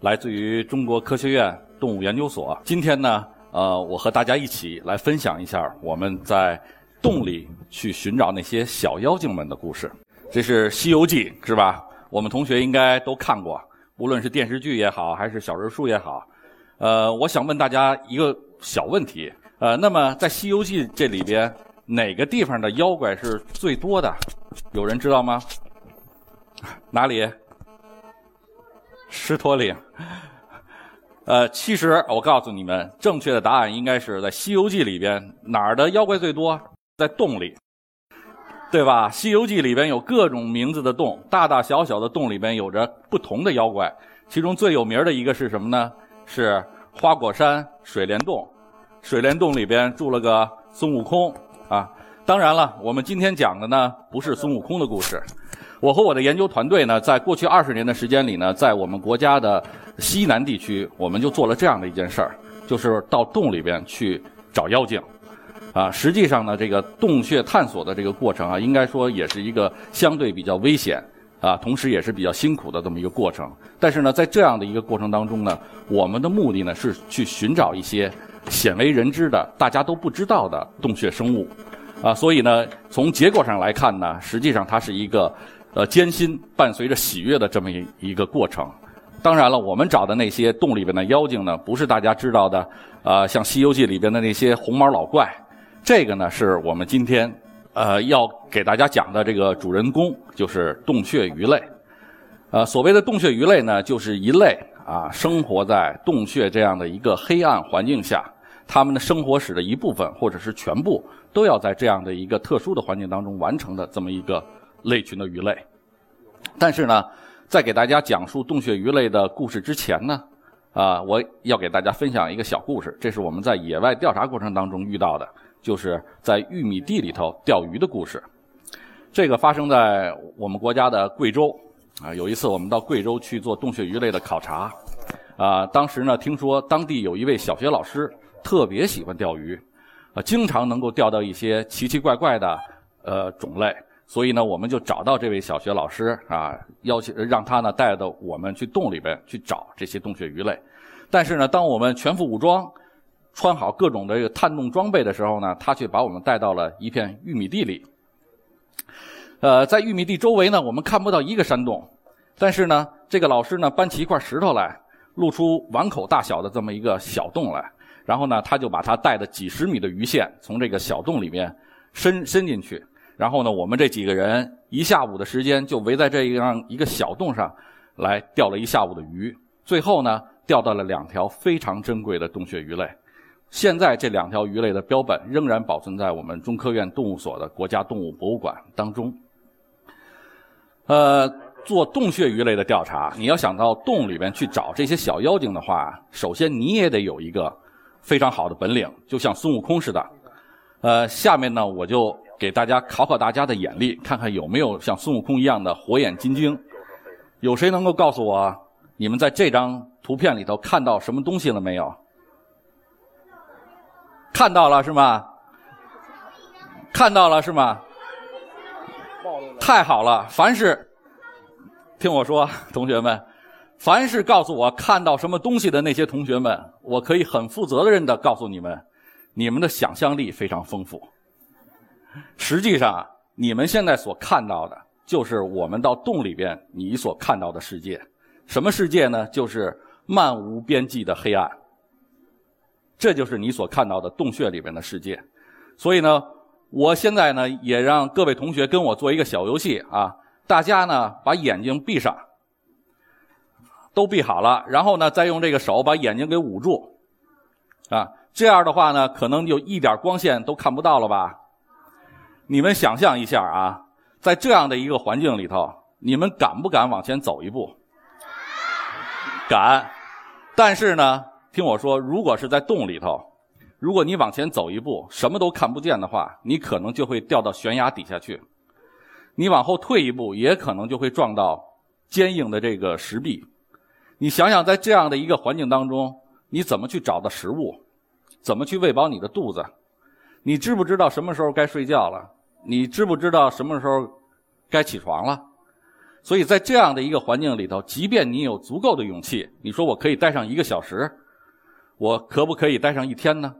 来自于中国科学院动物研究所。今天呢，呃，我和大家一起来分享一下我们在洞里去寻找那些小妖精们的故事。这是《西游记》，是吧？我们同学应该都看过，无论是电视剧也好，还是小人书也好。呃，我想问大家一个小问题，呃，那么在《西游记》这里边，哪个地方的妖怪是最多的？有人知道吗？哪里？狮驼岭。呃，其实我告诉你们，正确的答案应该是在《西游记》里边哪儿的妖怪最多？在洞里，对吧？《西游记》里边有各种名字的洞，大大小小的洞里边有着不同的妖怪。其中最有名的一个是什么呢？是花果山水帘洞。水帘洞里边住了个孙悟空啊。当然了，我们今天讲的呢不是孙悟空的故事。我和我的研究团队呢，在过去二十年的时间里呢，在我们国家的西南地区，我们就做了这样的一件事儿，就是到洞里边去找妖精。啊，实际上呢，这个洞穴探索的这个过程啊，应该说也是一个相对比较危险啊，同时也是比较辛苦的这么一个过程。但是呢，在这样的一个过程当中呢，我们的目的呢是去寻找一些鲜为人知的、大家都不知道的洞穴生物。啊，所以呢，从结果上来看呢，实际上它是一个呃艰辛伴随着喜悦的这么一一个过程。当然了，我们找的那些洞里边的妖精呢，不是大家知道的啊，像《西游记》里边的那些红毛老怪。这个呢，是我们今天呃要给大家讲的这个主人公，就是洞穴鱼类。呃，所谓的洞穴鱼类呢，就是一类啊，生活在洞穴这样的一个黑暗环境下，它们的生活史的一部分或者是全部。都要在这样的一个特殊的环境当中完成的这么一个类群的鱼类。但是呢，在给大家讲述洞穴鱼类的故事之前呢，啊，我要给大家分享一个小故事。这是我们在野外调查过程当中遇到的，就是在玉米地里头钓鱼的故事。这个发生在我们国家的贵州啊。有一次我们到贵州去做洞穴鱼类的考察，啊，当时呢听说当地有一位小学老师特别喜欢钓鱼。啊，经常能够钓到一些奇奇怪怪的呃种类，所以呢，我们就找到这位小学老师啊，邀请让他呢带着我们去洞里边去找这些洞穴鱼类。但是呢，当我们全副武装，穿好各种的这个探洞装备的时候呢，他却把我们带到了一片玉米地里。呃，在玉米地周围呢，我们看不到一个山洞，但是呢，这个老师呢搬起一块石头来，露出碗口大小的这么一个小洞来。然后呢，他就把他带的几十米的鱼线从这个小洞里面伸伸进去。然后呢，我们这几个人一下午的时间就围在这样一个小洞上来钓了一下午的鱼。最后呢，钓到了两条非常珍贵的洞穴鱼类。现在这两条鱼类的标本仍然保存在我们中科院动物所的国家动物博物馆当中。呃，做洞穴鱼类的调查，你要想到洞里面去找这些小妖精的话，首先你也得有一个。非常好的本领，就像孙悟空似的。呃，下面呢，我就给大家考考大家的眼力，看看有没有像孙悟空一样的火眼金睛。有谁能够告诉我，你们在这张图片里头看到什么东西了没有？看到了是吗？看到了是吗？太好了！凡是听我说，同学们。凡是告诉我看到什么东西的那些同学们，我可以很负责任的告诉你们，你们的想象力非常丰富。实际上，你们现在所看到的，就是我们到洞里边你所看到的世界。什么世界呢？就是漫无边际的黑暗。这就是你所看到的洞穴里边的世界。所以呢，我现在呢，也让各位同学跟我做一个小游戏啊，大家呢把眼睛闭上。都闭好了，然后呢，再用这个手把眼睛给捂住，啊，这样的话呢，可能就一点光线都看不到了吧？你们想象一下啊，在这样的一个环境里头，你们敢不敢往前走一步？敢。但是呢，听我说，如果是在洞里头，如果你往前走一步，什么都看不见的话，你可能就会掉到悬崖底下去；你往后退一步，也可能就会撞到坚硬的这个石壁。你想想，在这样的一个环境当中，你怎么去找到食物？怎么去喂饱你的肚子？你知不知道什么时候该睡觉了？你知不知道什么时候该起床了？所以在这样的一个环境里头，即便你有足够的勇气，你说我可以待上一个小时，我可不可以待上一天呢？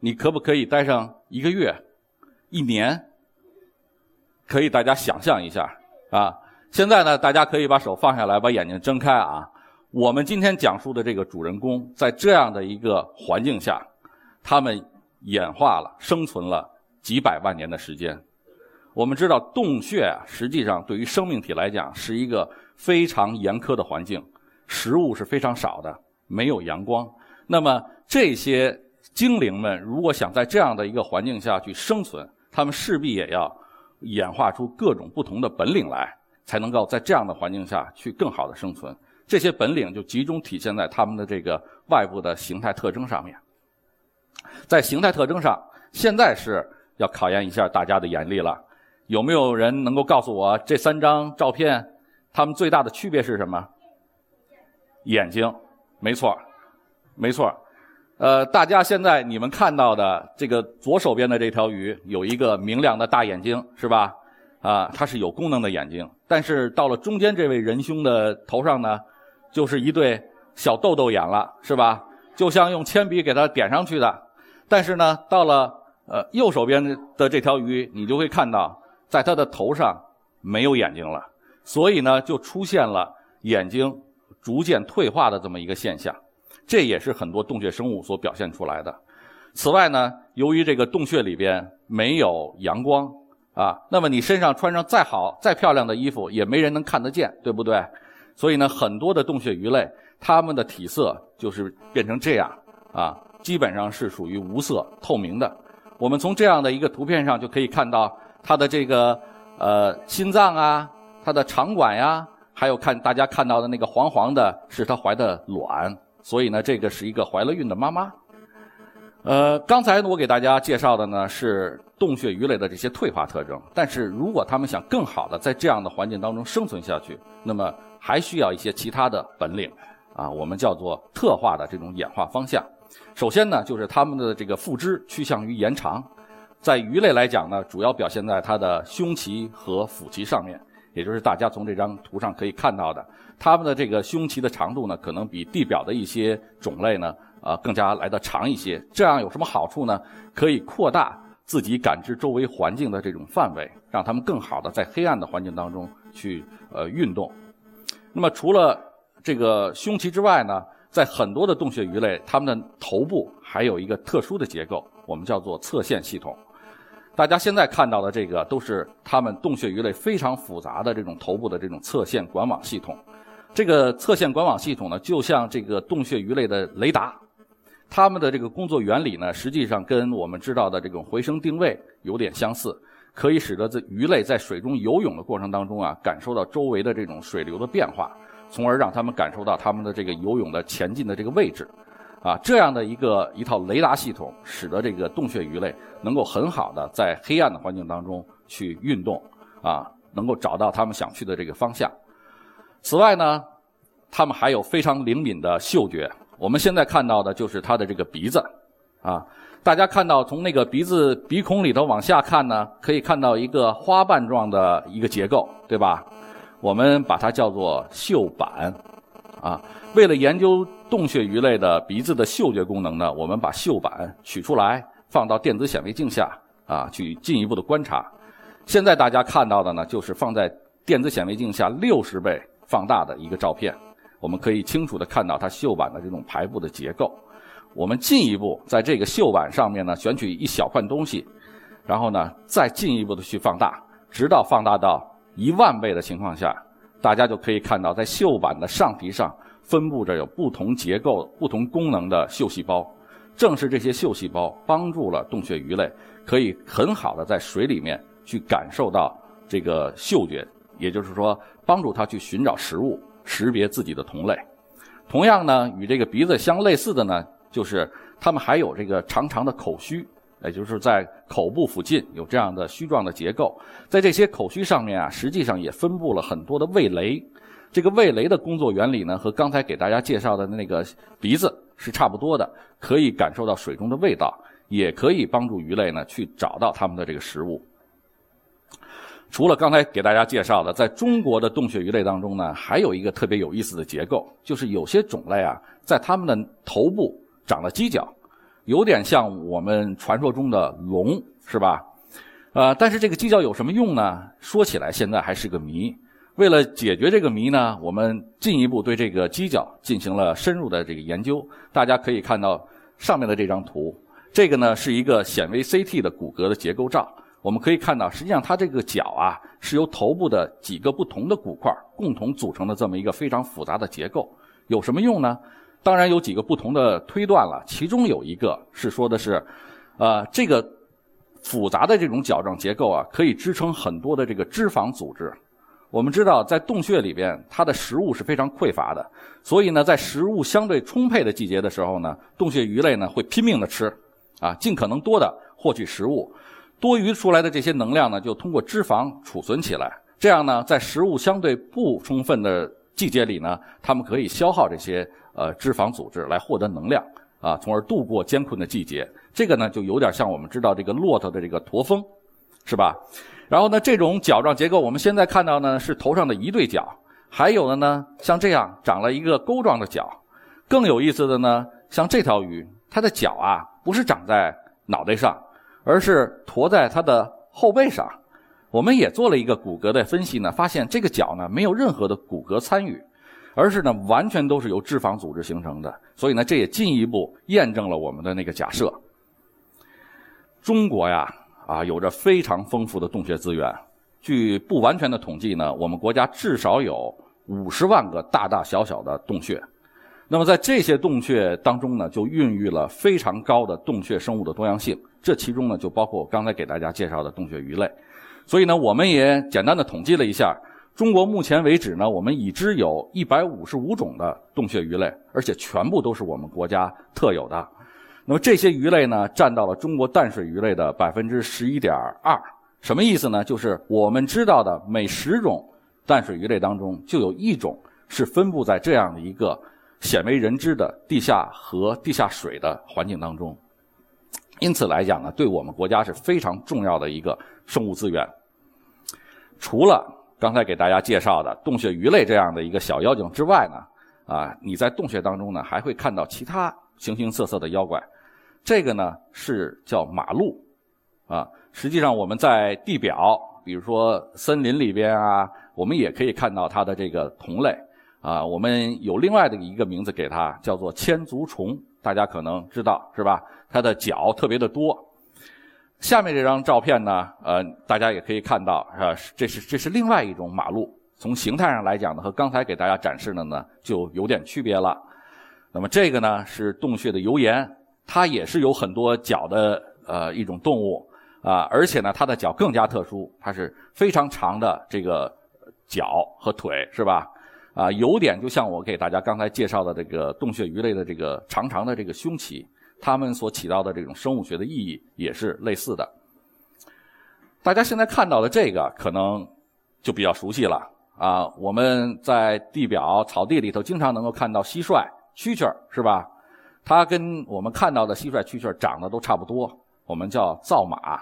你可不可以待上一个月、一年？可以，大家想象一下啊！现在呢，大家可以把手放下来，把眼睛睁开啊！我们今天讲述的这个主人公，在这样的一个环境下，他们演化了、生存了几百万年的时间。我们知道，洞穴啊，实际上对于生命体来讲是一个非常严苛的环境，食物是非常少的，没有阳光。那么这些。精灵们如果想在这样的一个环境下去生存，他们势必也要演化出各种不同的本领来，才能够在这样的环境下去更好的生存。这些本领就集中体现在他们的这个外部的形态特征上面。在形态特征上，现在是要考验一下大家的眼力了。有没有人能够告诉我这三张照片，它们最大的区别是什么？眼睛，没错，没错。呃，大家现在你们看到的这个左手边的这条鱼有一个明亮的大眼睛，是吧？啊，它是有功能的眼睛。但是到了中间这位仁兄的头上呢，就是一对小豆豆眼了，是吧？就像用铅笔给它点上去的。但是呢，到了呃右手边的这条鱼，你就会看到，在它的头上没有眼睛了，所以呢，就出现了眼睛逐渐退化的这么一个现象。这也是很多洞穴生物所表现出来的。此外呢，由于这个洞穴里边没有阳光啊，那么你身上穿上再好、再漂亮的衣服，也没人能看得见，对不对？所以呢，很多的洞穴鱼类，它们的体色就是变成这样啊，基本上是属于无色透明的。我们从这样的一个图片上就可以看到它的这个呃心脏啊，它的肠管呀，还有看大家看到的那个黄黄的，是它怀的卵。所以呢，这个是一个怀了孕的妈妈。呃，刚才我给大家介绍的呢是洞穴鱼类的这些退化特征。但是如果它们想更好的在这样的环境当中生存下去，那么还需要一些其他的本领啊，我们叫做特化的这种演化方向。首先呢，就是它们的这个腹肢趋向于延长，在鱼类来讲呢，主要表现在它的胸鳍和腹鳍上面。也就是大家从这张图上可以看到的，它们的这个胸鳍的长度呢，可能比地表的一些种类呢，啊，更加来的长一些。这样有什么好处呢？可以扩大自己感知周围环境的这种范围，让它们更好的在黑暗的环境当中去呃运动。那么除了这个胸鳍之外呢，在很多的洞穴鱼类，它们的头部还有一个特殊的结构，我们叫做侧线系统。大家现在看到的这个都是它们洞穴鱼类非常复杂的这种头部的这种侧线管网系统。这个侧线管网系统呢，就像这个洞穴鱼类的雷达，它们的这个工作原理呢，实际上跟我们知道的这种回声定位有点相似，可以使得这鱼类在水中游泳的过程当中啊，感受到周围的这种水流的变化，从而让它们感受到它们的这个游泳的前进的这个位置。啊，这样的一个一套雷达系统，使得这个洞穴鱼类能够很好的在黑暗的环境当中去运动，啊，能够找到他们想去的这个方向。此外呢，它们还有非常灵敏的嗅觉。我们现在看到的就是它的这个鼻子，啊，大家看到从那个鼻子鼻孔里头往下看呢，可以看到一个花瓣状的一个结构，对吧？我们把它叫做嗅板，啊。为了研究洞穴鱼类的鼻子的嗅觉功能呢，我们把嗅板取出来，放到电子显微镜下啊，去进一步的观察。现在大家看到的呢，就是放在电子显微镜下六十倍放大的一个照片，我们可以清楚的看到它嗅板的这种排布的结构。我们进一步在这个嗅板上面呢，选取一小块东西，然后呢，再进一步的去放大，直到放大到一万倍的情况下，大家就可以看到在嗅板的上皮上。分布着有不同结构、不同功能的嗅细胞，正是这些嗅细胞帮助了洞穴鱼类可以很好的在水里面去感受到这个嗅觉，也就是说，帮助它去寻找食物、识别自己的同类。同样呢，与这个鼻子相类似的呢，就是它们还有这个长长的口须，也就是在口部附近有这样的须状的结构。在这些口须上面啊，实际上也分布了很多的味蕾。这个味蕾的工作原理呢，和刚才给大家介绍的那个鼻子是差不多的，可以感受到水中的味道，也可以帮助鱼类呢去找到它们的这个食物。除了刚才给大家介绍的，在中国的洞穴鱼类当中呢，还有一个特别有意思的结构，就是有些种类啊，在它们的头部长了犄角，有点像我们传说中的龙，是吧？呃，但是这个犄角有什么用呢？说起来现在还是个谜。为了解决这个谜呢，我们进一步对这个犄角进行了深入的这个研究。大家可以看到上面的这张图，这个呢是一个显微 CT 的骨骼的结构照。我们可以看到，实际上它这个角啊，是由头部的几个不同的骨块共同组成的这么一个非常复杂的结构。有什么用呢？当然有几个不同的推断了。其中有一个是说的是，呃，这个复杂的这种角状结构啊，可以支撑很多的这个脂肪组织。我们知道，在洞穴里边，它的食物是非常匮乏的，所以呢，在食物相对充沛的季节的时候呢，洞穴鱼类呢会拼命的吃，啊，尽可能多的获取食物。多余出来的这些能量呢，就通过脂肪储存起来。这样呢，在食物相对不充分的季节里呢，它们可以消耗这些呃脂肪组织来获得能量啊，从而度过艰困的季节。这个呢，就有点像我们知道这个骆驼的这个驼峰，是吧？然后呢，这种角状结构，我们现在看到呢是头上的一对角，还有的呢像这样长了一个钩状的角。更有意思的呢，像这条鱼，它的角啊不是长在脑袋上。而是驮在它的后背上，我们也做了一个骨骼的分析呢，发现这个角呢没有任何的骨骼参与，而是呢完全都是由脂肪组织形成的，所以呢这也进一步验证了我们的那个假设。中国呀啊有着非常丰富的洞穴资源，据不完全的统计呢，我们国家至少有五十万个大大小小的洞穴。那么在这些洞穴当中呢，就孕育了非常高的洞穴生物的多样性。这其中呢，就包括我刚才给大家介绍的洞穴鱼类。所以呢，我们也简单的统计了一下，中国目前为止呢，我们已知有一百五十五种的洞穴鱼类，而且全部都是我们国家特有的。那么这些鱼类呢，占到了中国淡水鱼类的百分之十一点二。什么意思呢？就是我们知道的每十种淡水鱼类当中，就有一种是分布在这样的一个。鲜为人知的地下和地下水的环境当中，因此来讲呢，对我们国家是非常重要的一个生物资源。除了刚才给大家介绍的洞穴鱼类这样的一个小妖精之外呢，啊，你在洞穴当中呢还会看到其他形形色色的妖怪。这个呢是叫马鹿，啊，实际上我们在地表，比如说森林里边啊，我们也可以看到它的这个同类。啊，我们有另外的一个名字给它，叫做千足虫，大家可能知道是吧？它的脚特别的多。下面这张照片呢，呃，大家也可以看到，是吧？这是这是另外一种马路，从形态上来讲呢，和刚才给大家展示的呢就有点区别了。那么这个呢是洞穴的油盐，它也是有很多脚的呃一种动物啊，而且呢它的脚更加特殊，它是非常长的这个脚和腿，是吧？啊，有点就像我给大家刚才介绍的这个洞穴鱼类的这个长长的这个胸鳍，它们所起到的这种生物学的意义也是类似的。大家现在看到的这个可能就比较熟悉了啊，我们在地表草地里头经常能够看到蟋蟀、蛐蛐儿，是吧？它跟我们看到的蟋蟀、蛐蛐儿长得都差不多，我们叫造马。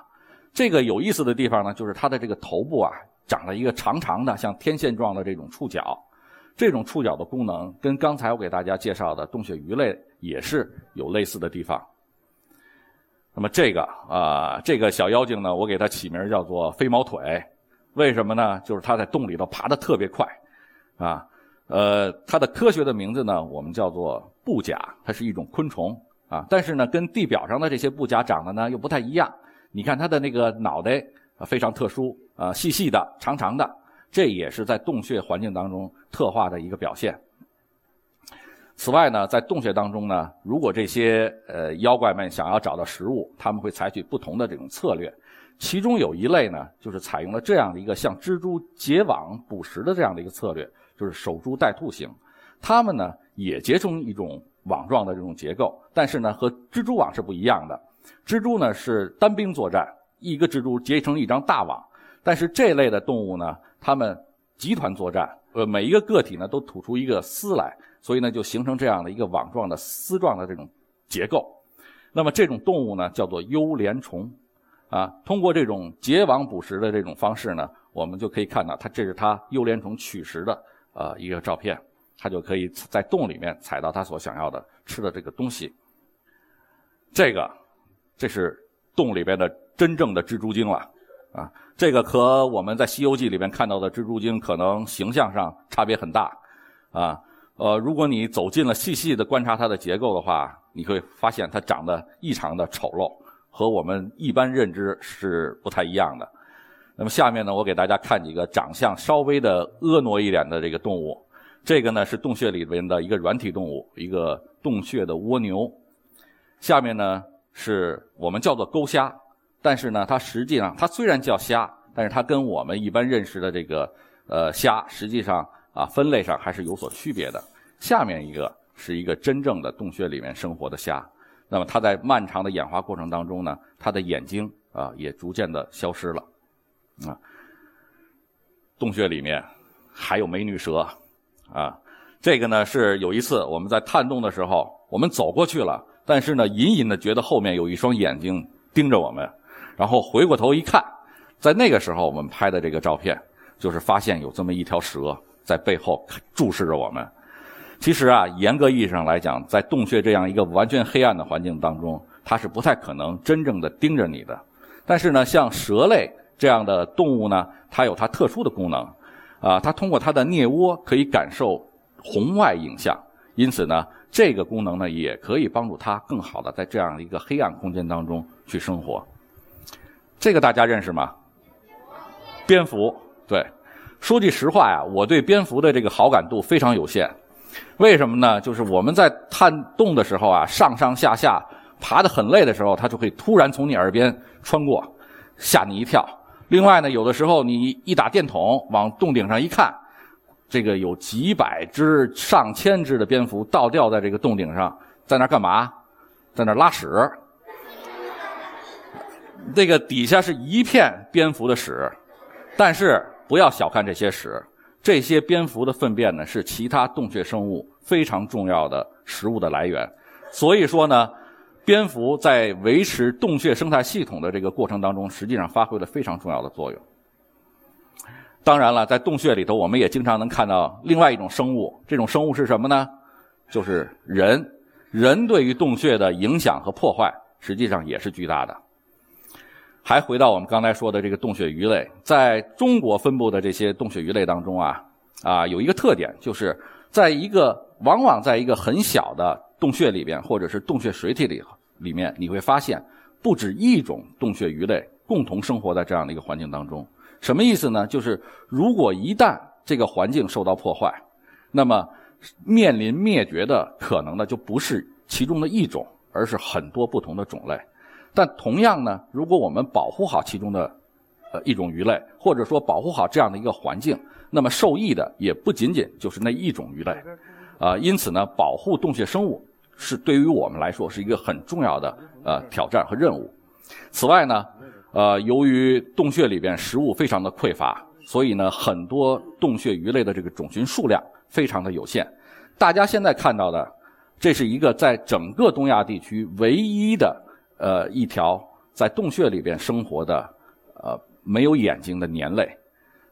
这个有意思的地方呢，就是它的这个头部啊，长了一个长长的像天线状的这种触角。这种触角的功能跟刚才我给大家介绍的洞穴鱼类也是有类似的地方。那么这个啊，这个小妖精呢，我给它起名叫做飞毛腿，为什么呢？就是它在洞里头爬得特别快，啊，呃，它的科学的名字呢，我们叫做布甲，它是一种昆虫啊，但是呢，跟地表上的这些布甲长得呢又不太一样。你看它的那个脑袋非常特殊啊，细细的、长长的。这也是在洞穴环境当中特化的一个表现。此外呢，在洞穴当中呢，如果这些呃妖怪们想要找到食物，他们会采取不同的这种策略。其中有一类呢，就是采用了这样的一个像蜘蛛结网捕食的这样的一个策略，就是守株待兔型。它们呢也结成一种网状的这种结构，但是呢，和蜘蛛网是不一样的。蜘蛛呢是单兵作战，一个蜘蛛结成一张大网，但是这类的动物呢，它们集团作战，呃，每一个个体呢都吐出一个丝来，所以呢就形成这样的一个网状的丝状的这种结构。那么这种动物呢叫做幽莲虫，啊，通过这种结网捕食的这种方式呢，我们就可以看到它这是它幽莲虫取食的呃一个照片，它就可以在洞里面采到它所想要的吃的这个东西。这个。这是洞里边的真正的蜘蛛精了，啊，这个和我们在《西游记》里面看到的蜘蛛精可能形象上差别很大，啊，呃，如果你走近了细细的观察它的结构的话，你会发现它长得异常的丑陋，和我们一般认知是不太一样的。那么下面呢，我给大家看几个长相稍微的婀娜一点的这个动物，这个呢是洞穴里边的一个软体动物，一个洞穴的蜗牛，下面呢。是我们叫做钩虾，但是呢，它实际上它虽然叫虾，但是它跟我们一般认识的这个呃虾，实际上啊分类上还是有所区别的。下面一个是一个真正的洞穴里面生活的虾，那么它在漫长的演化过程当中呢，它的眼睛啊也逐渐的消失了，啊，洞穴里面还有美女蛇，啊，这个呢是有一次我们在探洞的时候，我们走过去了。但是呢，隐隐的觉得后面有一双眼睛盯着我们，然后回过头一看，在那个时候我们拍的这个照片，就是发现有这么一条蛇在背后注视着我们。其实啊，严格意义上来讲，在洞穴这样一个完全黑暗的环境当中，它是不太可能真正的盯着你的。但是呢，像蛇类这样的动物呢，它有它特殊的功能，啊，它通过它的颞窝可以感受红外影像，因此呢。这个功能呢，也可以帮助它更好的在这样一个黑暗空间当中去生活。这个大家认识吗？蝙蝠，对。说句实话呀，我对蝙蝠的这个好感度非常有限。为什么呢？就是我们在探洞的时候啊，上上下下爬得很累的时候，它就会突然从你耳边穿过，吓你一跳。另外呢，有的时候你一打电筒往洞顶上一看。这个有几百只、上千只的蝙蝠倒吊在这个洞顶上，在那干嘛？在那拉屎。这个底下是一片蝙蝠的屎，但是不要小看这些屎，这些蝙蝠的粪便呢是其他洞穴生物非常重要的食物的来源。所以说呢，蝙蝠在维持洞穴生态系统的这个过程当中，实际上发挥了非常重要的作用。当然了，在洞穴里头，我们也经常能看到另外一种生物。这种生物是什么呢？就是人。人对于洞穴的影响和破坏，实际上也是巨大的。还回到我们刚才说的这个洞穴鱼类，在中国分布的这些洞穴鱼类当中啊，啊，有一个特点，就是在一个往往在一个很小的洞穴里边，或者是洞穴水体里里面，你会发现不止一种洞穴鱼类共同生活在这样的一个环境当中。什么意思呢？就是如果一旦这个环境受到破坏，那么面临灭绝的可能呢，就不是其中的一种，而是很多不同的种类。但同样呢，如果我们保护好其中的呃一种鱼类，或者说保护好这样的一个环境，那么受益的也不仅仅就是那一种鱼类。啊，因此呢，保护洞穴生物是对于我们来说是一个很重要的呃挑战和任务。此外呢。呃，由于洞穴里边食物非常的匮乏，所以呢，很多洞穴鱼类的这个种群数量非常的有限。大家现在看到的，这是一个在整个东亚地区唯一的呃一条在洞穴里边生活的呃没有眼睛的年类。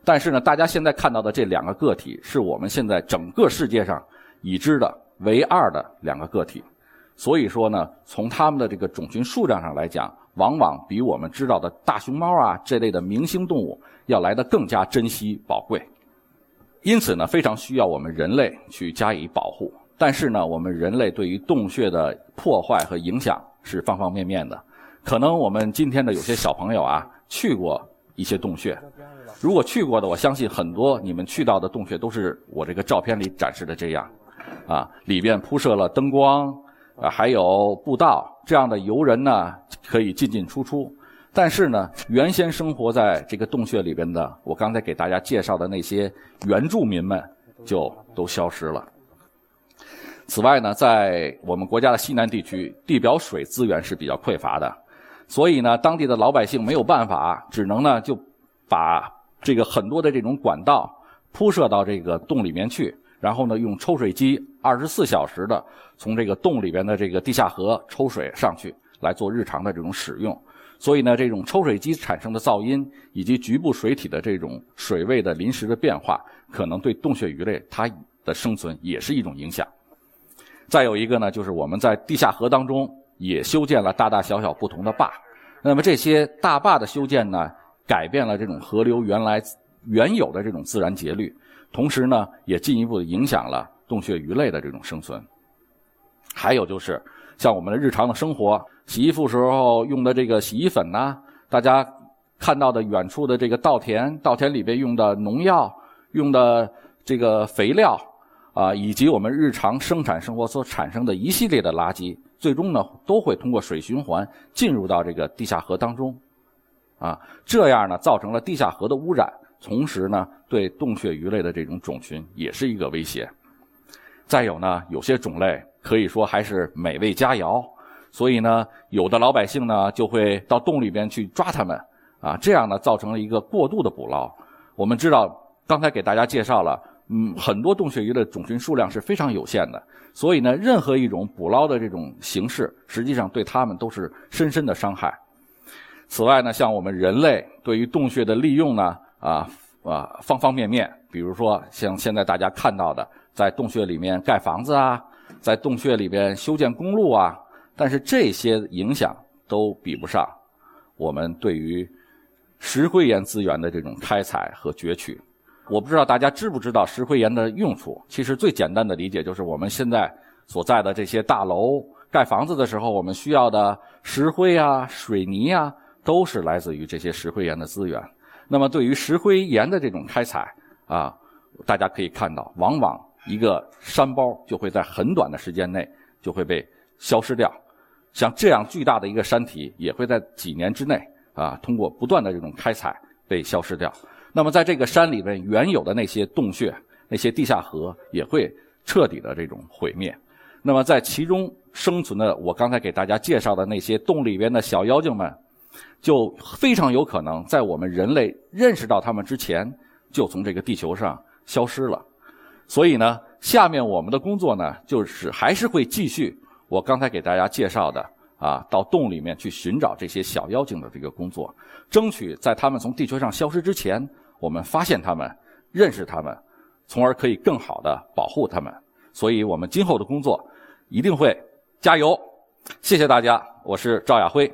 但是呢，大家现在看到的这两个个体，是我们现在整个世界上已知的唯二的两个个体。所以说呢，从它们的这个种群数量上来讲，往往比我们知道的大熊猫啊这类的明星动物要来的更加珍惜宝贵，因此呢，非常需要我们人类去加以保护。但是呢，我们人类对于洞穴的破坏和影响是方方面面的。可能我们今天的有些小朋友啊去过一些洞穴，如果去过的，我相信很多你们去到的洞穴都是我这个照片里展示的这样，啊，里边铺设了灯光。啊，还有步道这样的游人呢，可以进进出出。但是呢，原先生活在这个洞穴里边的，我刚才给大家介绍的那些原住民们，就都消失了。此外呢，在我们国家的西南地区，地表水资源是比较匮乏的，所以呢，当地的老百姓没有办法，只能呢就把这个很多的这种管道铺设到这个洞里面去，然后呢用抽水机二十四小时的从这个洞里边的这个地下河抽水上去，来做日常的这种使用。所以呢，这种抽水机产生的噪音以及局部水体的这种水位的临时的变化，可能对洞穴鱼类它的生存也是一种影响。再有一个呢，就是我们在地下河当中也修建了大大小小不同的坝。那么这些大坝的修建呢，改变了这种河流原来原有的这种自然节律，同时呢，也进一步的影响了洞穴鱼类的这种生存。还有就是像我们的日常的生活，洗衣服时候用的这个洗衣粉呐，大家看到的远处的这个稻田，稻田里边用的农药，用的这个肥料。啊，以及我们日常生产生活所产生的一系列的垃圾，最终呢都会通过水循环进入到这个地下河当中，啊，这样呢造成了地下河的污染，同时呢对洞穴鱼类的这种种群也是一个威胁。再有呢，有些种类可以说还是美味佳肴，所以呢有的老百姓呢就会到洞里边去抓它们，啊，这样呢造成了一个过度的捕捞。我们知道，刚才给大家介绍了。嗯，很多洞穴鱼的种群数量是非常有限的，所以呢，任何一种捕捞的这种形式，实际上对它们都是深深的伤害。此外呢，像我们人类对于洞穴的利用呢，啊啊，方方面面，比如说像现在大家看到的，在洞穴里面盖房子啊，在洞穴里边修建公路啊，但是这些影响都比不上我们对于石灰岩资源的这种开采和攫取。我不知道大家知不知道石灰岩的用处。其实最简单的理解就是我们现在所在的这些大楼盖房子的时候，我们需要的石灰啊、水泥啊，都是来自于这些石灰岩的资源。那么对于石灰岩的这种开采啊，大家可以看到，往往一个山包就会在很短的时间内就会被消失掉。像这样巨大的一个山体，也会在几年之内啊，通过不断的这种开采被消失掉。那么，在这个山里边原有的那些洞穴、那些地下河也会彻底的这种毁灭。那么，在其中生存的，我刚才给大家介绍的那些洞里边的小妖精们，就非常有可能在我们人类认识到它们之前，就从这个地球上消失了。所以呢，下面我们的工作呢，就是还是会继续我刚才给大家介绍的。啊，到洞里面去寻找这些小妖精的这个工作，争取在他们从地球上消失之前，我们发现他们，认识他们，从而可以更好的保护他们。所以我们今后的工作一定会加油。谢谢大家，我是赵亚辉。